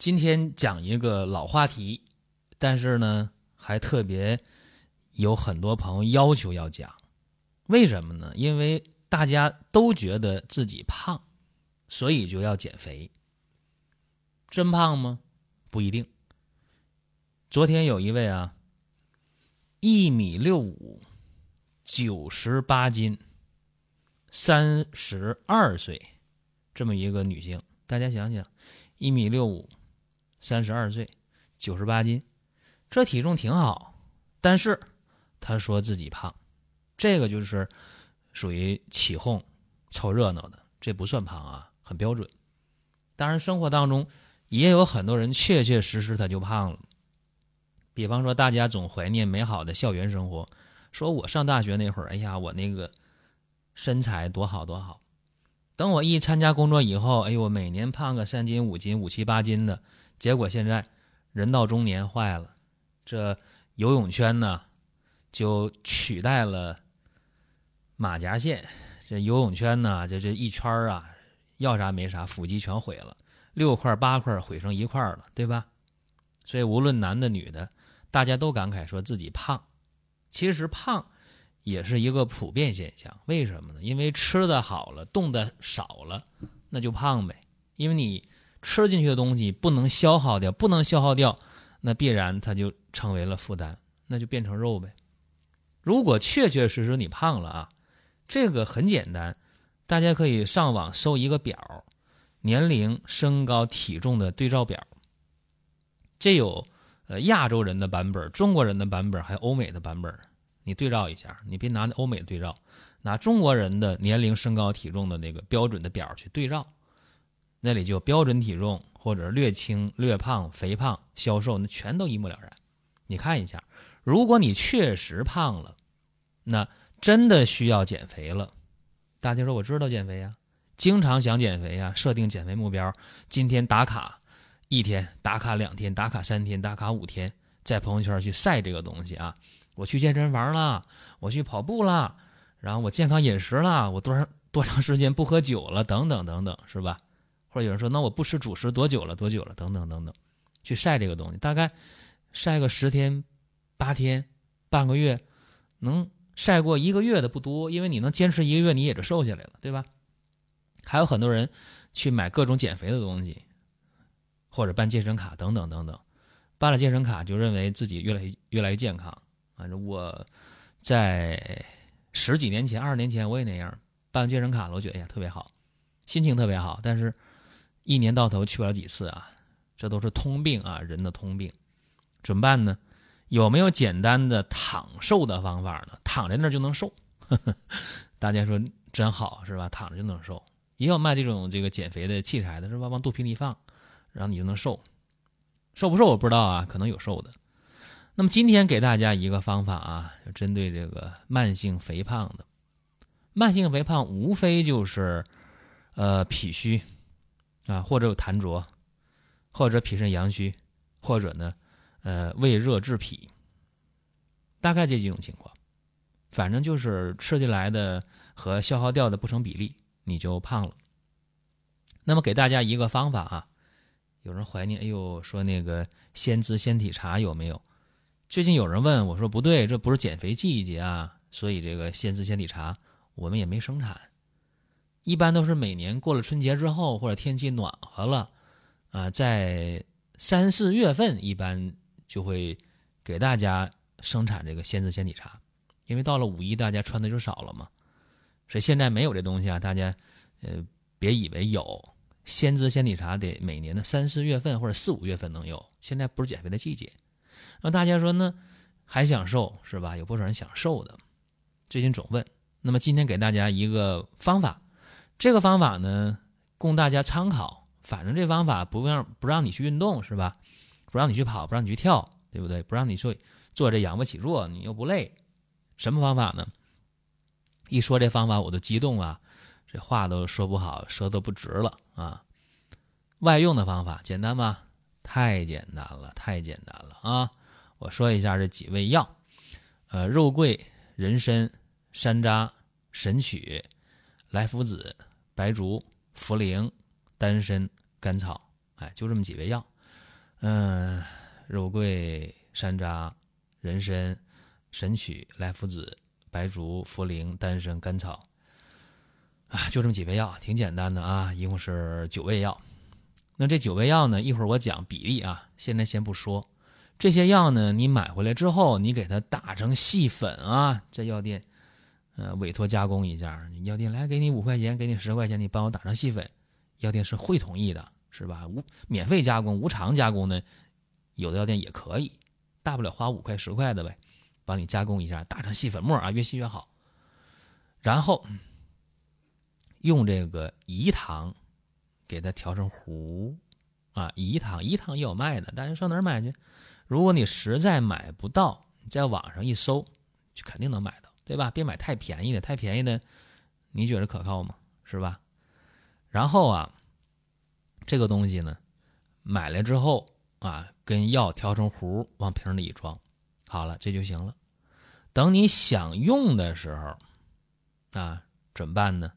今天讲一个老话题，但是呢，还特别有很多朋友要求要讲，为什么呢？因为大家都觉得自己胖，所以就要减肥。真胖吗？不一定。昨天有一位啊，一米六五，九十八斤，三十二岁，这么一个女性，大家想想，一米六五。三十二岁，九十八斤，这体重挺好，但是他说自己胖，这个就是属于起哄、凑热闹的，这不算胖啊，很标准。当然，生活当中也有很多人确确实实他就胖了。比方说，大家总怀念美好的校园生活，说我上大学那会儿，哎呀，我那个身材多好多好。等我一参加工作以后，哎呦，每年胖个三斤、五斤、五七八斤的。结果现在人到中年坏了，这游泳圈呢就取代了马甲线。这游泳圈呢，这这一圈啊，要啥没啥，腹肌全毁了，六块八块毁成一块了，对吧？所以无论男的女的，大家都感慨说自己胖。其实胖也是一个普遍现象，为什么呢？因为吃的好了，动的少了，那就胖呗。因为你。吃进去的东西不能消耗掉，不能消耗掉，那必然它就成为了负担，那就变成肉呗。如果确确实实你胖了啊，这个很简单，大家可以上网搜一个表，年龄、身高、体重的对照表。这有呃亚洲人的版本、中国人的版本，还有欧美的版本，你对照一下。你别拿欧美对照，拿中国人的年龄、身高、体重的那个标准的表去对照。那里就标准体重，或者略轻、略胖、肥胖、消瘦，那全都一目了然。你看一下，如果你确实胖了，那真的需要减肥了。大家说我知道减肥呀，经常想减肥呀，设定减肥目标，今天打卡一天，打卡两天，打卡三天，打卡五天，在朋友圈去晒这个东西啊。我去健身房了，我去跑步了，然后我健康饮食了，我多长多长时间不喝酒了，等等等等，是吧？或者有人说，那我不吃主食多久了？多久了？等等等等，去晒这个东西，大概晒个十天、八天、半个月，能晒过一个月的不多，因为你能坚持一个月，你也就瘦下来了，对吧？还有很多人去买各种减肥的东西，或者办健身卡等等等等，办了健身卡就认为自己越来越越来越健康。反正我在十几年前、二十年前我也那样办健身卡了，我觉得哎呀特别好，心情特别好，但是。一年到头去不了几次啊，这都是通病啊，人的通病，怎么办呢？有没有简单的躺瘦的方法呢？躺在那儿就能瘦，大家说真好是吧？躺着就能瘦，也有卖这种这个减肥的器材的是吧？往肚皮里放，然后你就能瘦，瘦不瘦我不知道啊，可能有瘦的。那么今天给大家一个方法啊，就针对这个慢性肥胖的，慢性肥胖无非就是呃脾虚。啊，或者有痰浊，或者脾肾阳虚，或者呢，呃，胃热滞脾，大概这几种情况，反正就是吃进来的和消耗掉的不成比例，你就胖了。那么给大家一个方法啊，有人怀念，哎呦，说那个鲜滋鲜体茶有没有？最近有人问我说，不对，这不是减肥季节啊，所以这个鲜滋鲜体茶我们也没生产。一般都是每年过了春节之后，或者天气暖和了，啊，在三四月份一般就会给大家生产这个鲜滋鲜体茶，因为到了五一大家穿的就少了嘛，所以现在没有这东西啊，大家呃别以为有鲜滋鲜体茶得每年的三四月份或者四五月份能有，现在不是减肥的季节。那大家说呢，还想瘦是吧？有不少人想瘦的，最近总问。那么今天给大家一个方法。这个方法呢，供大家参考。反正这方法不让不让你去运动是吧？不让你去跑，不让你去跳，对不对？不让你做做这仰卧起坐，你又不累，什么方法呢？一说这方法我都激动啊，这话都说不好，舌头不直了啊！外用的方法简单吗？太简单了，太简单了啊！我说一下这几味药，呃，肉桂、人参、山楂、神曲、莱菔子、白术、茯苓、丹参、甘草，哎，就这么几味药。嗯，肉桂、山楂、人参、神曲、莱菔子、白术、茯苓、丹参、甘草，啊，就这么几味药，挺简单的啊，一共是九味药。那这九味药呢？一会儿我讲比例啊，现在先不说。这些药呢，你买回来之后，你给它打成细粉啊，在药店，呃，委托加工一下。药店来给你五块钱，给你十块钱，你帮我打成细粉。药店是会同意的，是吧？无免费加工、无偿加工呢，有的药店也可以，大不了花五块十块的呗，帮你加工一下，打成细粉末啊，越细越好。然后用这个饴糖。给它调成糊，啊，饴糖，饴糖也有卖的，但是上哪儿买去？如果你实在买不到，你在网上一搜，就肯定能买到，对吧？别买太便宜的，太便宜的，你觉得可靠吗？是吧？然后啊，这个东西呢，买来之后啊，跟药调成糊，往瓶里一装，好了，这就行了。等你想用的时候，啊，怎么办呢？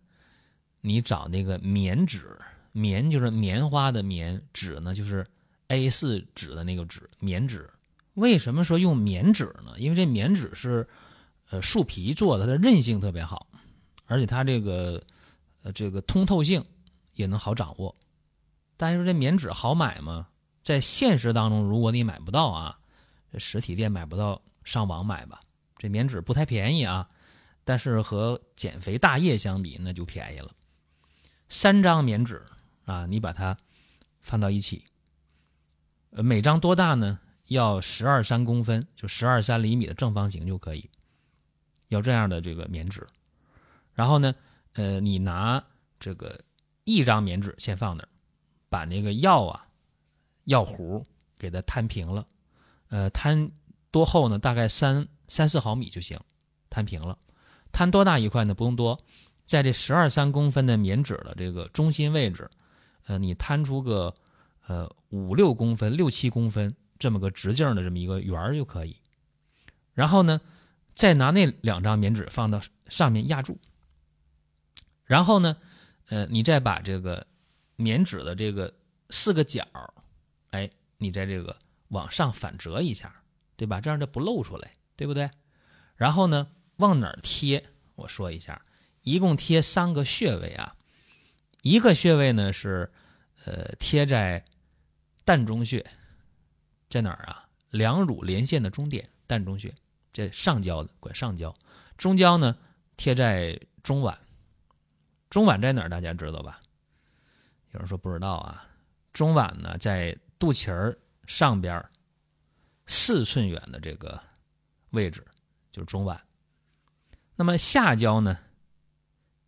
你找那个棉纸。棉就是棉花的棉，纸呢就是 A 四纸的那个纸，棉纸。为什么说用棉纸呢？因为这棉纸是呃树皮做的，它的韧性特别好，而且它这个呃这个通透性也能好掌握。但是这棉纸好买吗？在现实当中，如果你买不到啊，这实体店买不到，上网买吧。这棉纸不太便宜啊，但是和减肥大业相比，那就便宜了。三张棉纸。啊，你把它放到一起，呃，每张多大呢？要十二三公分，就十二三厘米的正方形就可以。要这样的这个棉纸，然后呢，呃，你拿这个一张棉纸先放那儿，把那个药啊药糊给它摊平了，呃，摊多厚呢？大概三三四毫米就行，摊平了。摊多大一块呢？不用多，在这十二三公分的棉纸的这个中心位置。呃，你摊出个呃五六公分、六七公分这么个直径的这么一个圆儿就可以，然后呢，再拿那两张棉纸放到上面压住，然后呢，呃，你再把这个棉纸的这个四个角，哎，你在这个往上反折一下，对吧？这样就不露出来，对不对？然后呢，往哪儿贴？我说一下，一共贴三个穴位啊。一个穴位呢是，呃，贴在膻中穴，在哪儿啊？两乳连线的中点，膻中穴，这上焦的，管上焦。中焦呢贴在中脘，中脘在哪儿？大家知道吧？有人说不知道啊。中脘呢在肚脐儿上边四寸远的这个位置，就是中脘。那么下焦呢？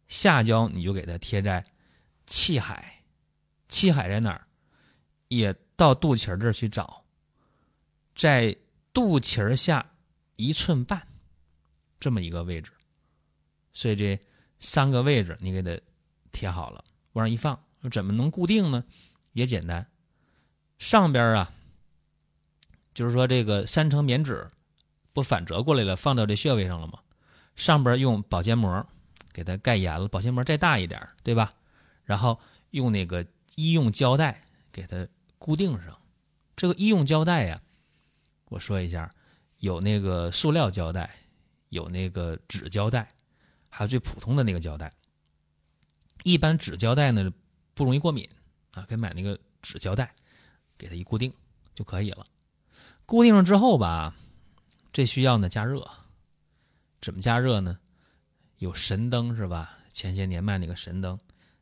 下焦你就给它贴在。气海，气海在哪儿？也到肚脐这儿去找，在肚脐下一寸半这么一个位置。所以这三个位置你给它贴好了，往上一放，怎么能固定呢？也简单，上边啊，就是说这个三层棉纸不反折过来了，放到这穴位上了吗？上边用保鲜膜给它盖严了，保鲜膜再大一点，对吧？然后用那个医用胶带给它固定上。这个医用胶带呀，我说一下，有那个塑料胶带，有那个纸胶带，还有最普通的那个胶带。一般纸胶带呢不容易过敏啊，可以买那个纸胶带，给它一固定就可以了。固定上之后吧，这需要呢加热。怎么加热呢？有神灯是吧？前些年卖那个神灯。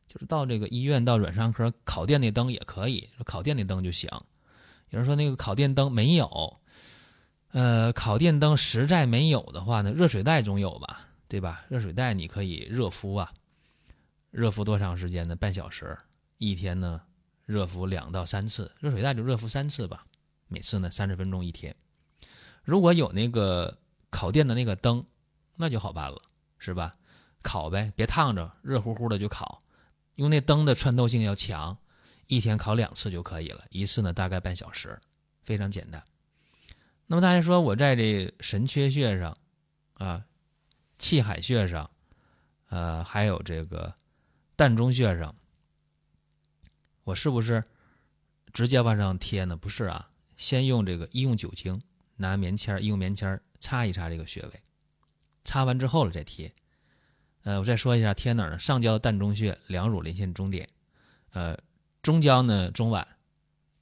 就是到这个医院到软伤科烤电那灯也可以，烤电那灯就行。有人说那个烤电灯没有，呃，烤电灯实在没有的话呢，热水袋总有吧，对吧？热水袋你可以热敷啊，热敷多长时间呢？半小时，一天呢热敷两到三次，热水袋就热敷三次吧，每次呢三十分钟一天。如果有那个烤电的那个灯，那就好办了，是吧？烤呗，别烫着，热乎乎的就烤。用那灯的穿透性要强，一天烤两次就可以了，一次呢大概半小时，非常简单。那么大家说我在这神阙穴上，啊，气海穴上，呃，还有这个膻中穴上，我是不是直接往上贴呢？不是啊，先用这个医用酒精，拿棉签医用棉签擦一擦这个穴位，擦完之后了再贴。呃，我再说一下贴哪儿呢？上焦膻中穴，两乳连线中点，呃，中焦呢中脘，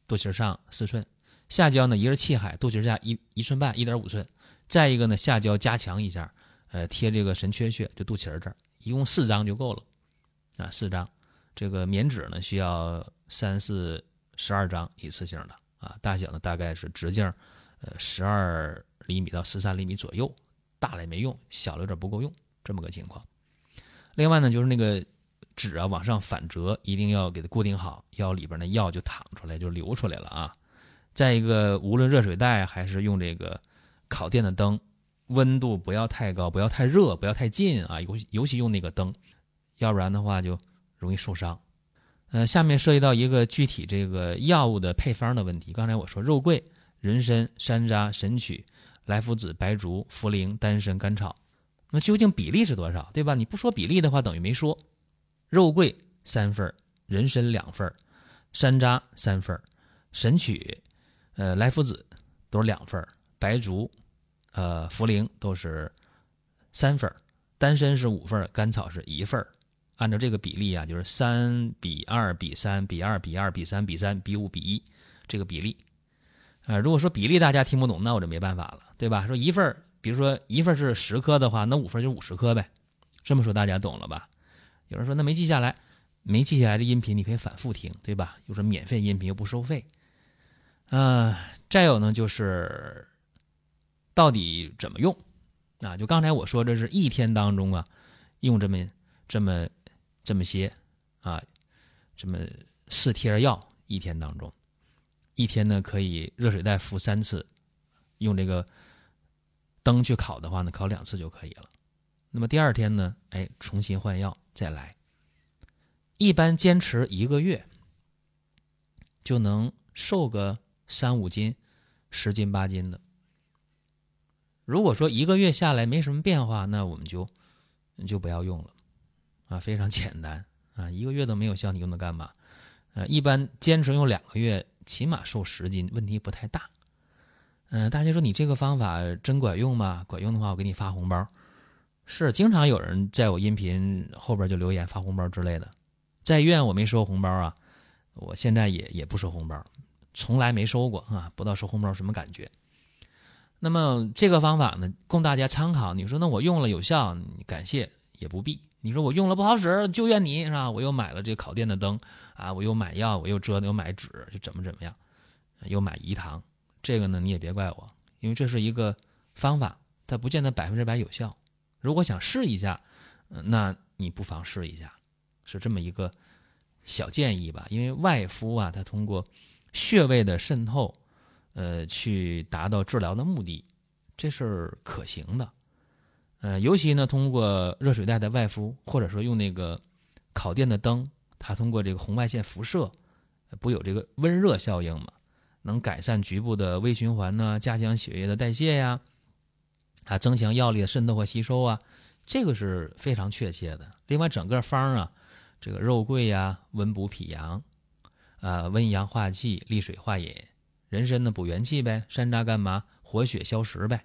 肚脐上四寸。下焦呢，一个是气海，肚脐下一一寸半，一点五寸。再一个呢，下焦加强一下，呃，贴这个神阙穴，就肚脐这儿，一共四张就够了，啊，四张。这个棉纸呢，需要三四十二张，一次性的，啊，大小呢大概是直径，呃，十二厘米到十三厘米左右，大了也没用，小了有点不够用，这么个情况。另外呢，就是那个纸啊，往上反折，一定要给它固定好，药里边那药就淌出来，就流出来了啊。再一个，无论热水袋还是用这个烤电的灯，温度不要太高，不要太热，不要太近啊。尤尤其用那个灯，要不然的话就容易受伤。呃，下面涉及到一个具体这个药物的配方的问题。刚才我说肉桂、人参、山楂、神曲、莱菔子、白术、茯苓、丹参、甘草，那究竟比例是多少？对吧？你不说比例的话，等于没说。肉桂三份人参两份山楂三份神曲。呃，莱菔子都是两份白术，呃，茯苓都是三份丹参是五份甘草是一份按照这个比例啊，就是三比二比三比二比二比三比三比五比一这个比例。啊，如果说比例大家听不懂，那我就没办法了，对吧？说一份比如说一份是十克的话，那五份就五十克呗。这么说大家懂了吧？有人说那没记下来，没记下来的音频你可以反复听，对吧？又是免费音频又不收费。嗯，再有呢，就是到底怎么用啊？就刚才我说，这是一天当中啊，用这么这么这么些啊，这么四贴药，一天当中，一天呢可以热水袋敷三次，用这个灯去烤的话呢，烤两次就可以了。那么第二天呢，哎，重新换药再来，一般坚持一个月就能瘦个。三五斤、十斤八斤的，如果说一个月下来没什么变化，那我们就就不要用了啊，非常简单啊，一个月都没有效，你用它干嘛？呃，一般坚持用两个月，起码瘦十斤，问题不太大。嗯，大家说你这个方法真管用吗？管用的话，我给你发红包。是，经常有人在我音频后边就留言发红包之类的。在医院我没收红包啊，我现在也也不收红包。从来没收过啊，不知道收红包什么感觉。那么这个方法呢，供大家参考。你说那我用了有效，感谢也不必。你说我用了不好使，就怨你是吧？我又买了这烤电的灯啊，我又买药，我又折，又买纸，就怎么怎么样，又买饴糖。这个呢，你也别怪我，因为这是一个方法，它不见得百分之百有效。如果想试一下，那你不妨试一下，是这么一个小建议吧。因为外敷啊，它通过。穴位的渗透，呃，去达到治疗的目的，这是可行的。呃，尤其呢，通过热水袋的外敷，或者说用那个烤电的灯，它通过这个红外线辐射，不有这个温热效应吗？能改善局部的微循环呢，加强血液的代谢呀，啊，增强药力的渗透和吸收啊，这个是非常确切的。另外，整个方啊，这个肉桂呀，温补脾阳。啊，温阳化气，利水化饮。人参呢，补元气呗。山楂干嘛？活血消食呗。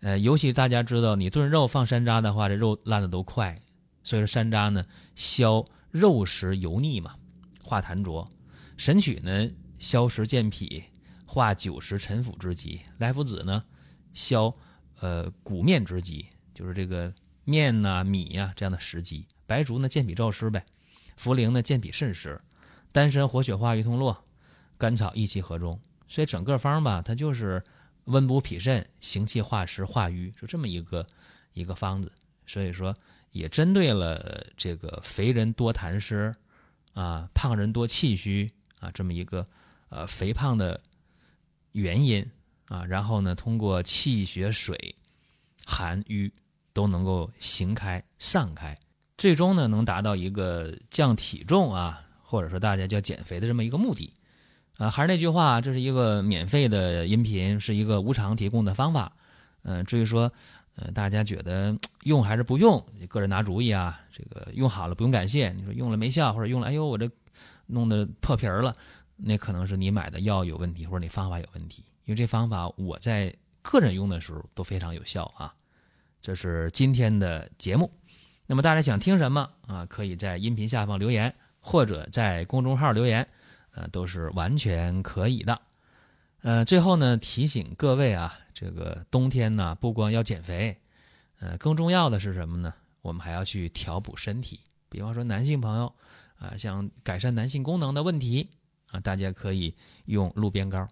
呃，尤其大家知道，你炖肉放山楂的话，这肉烂的都快。所以说，山楂呢，消肉食油腻嘛，化痰浊。神曲呢，消食健脾，化酒食陈腐之疾。莱菔子呢，消呃谷面之疾，就是这个面呐、米呀这样的食疾。白术呢，健脾燥湿呗。茯苓呢，健脾渗湿。丹参活血化瘀通络，甘草益气和中，所以整个方吧，它就是温补脾肾、行气化湿化瘀，就这么一个一个方子。所以说，也针对了这个肥人多痰湿啊、胖人多气虚啊这么一个呃肥胖的原因啊，然后呢，通过气血水寒瘀都能够行开散开，最终呢能达到一个降体重啊，或者说大家叫减肥的这么一个目的啊。还是那句话，这是一个免费的音频，是一个无偿提供的方法。嗯，至于说。呃，大家觉得用还是不用？个人拿主意啊。这个用好了不用感谢，你说用了没效，或者用了，哎呦我这弄得破皮儿了，那可能是你买的药有问题，或者你方法有问题。因为这方法我在个人用的时候都非常有效啊。这是今天的节目。那么大家想听什么啊？可以在音频下方留言，或者在公众号留言，呃，都是完全可以的。呃，最后呢，提醒各位啊。这个冬天呢，不光要减肥，呃，更重要的是什么呢？我们还要去调补身体。比方说，男性朋友啊，想改善男性功能的问题啊，大家可以用鹿鞭膏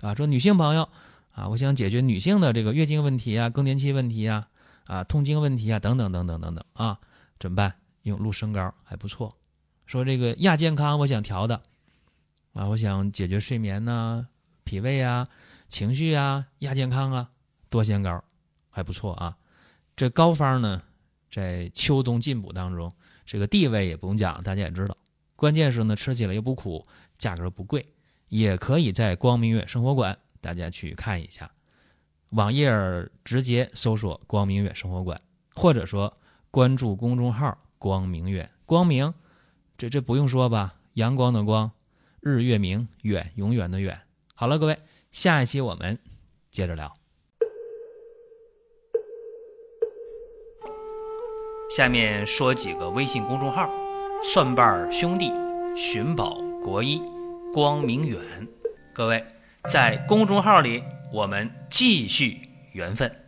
啊。说女性朋友啊，我想解决女性的这个月经问题啊、更年期问题啊、啊痛经问题啊等等等等等等啊，怎么办？用鹿参膏还不错。说这个亚健康，我想调的啊，我想解决睡眠呐、脾胃啊。情绪啊，亚健康啊，多仙膏还不错啊。这膏方呢，在秋冬进补当中，这个地位也不用讲，大家也知道。关键是呢，吃起来又不苦，价格不贵，也可以在光明月生活馆，大家去看一下。网页直接搜索“光明月生活馆”，或者说关注公众号“光明月”。光明，这这不用说吧？阳光的光，日月明，远永远的远。好了，各位。下一期我们接着聊。下面说几个微信公众号：蒜瓣兄弟、寻宝国医、光明远。各位在公众号里，我们继续缘分。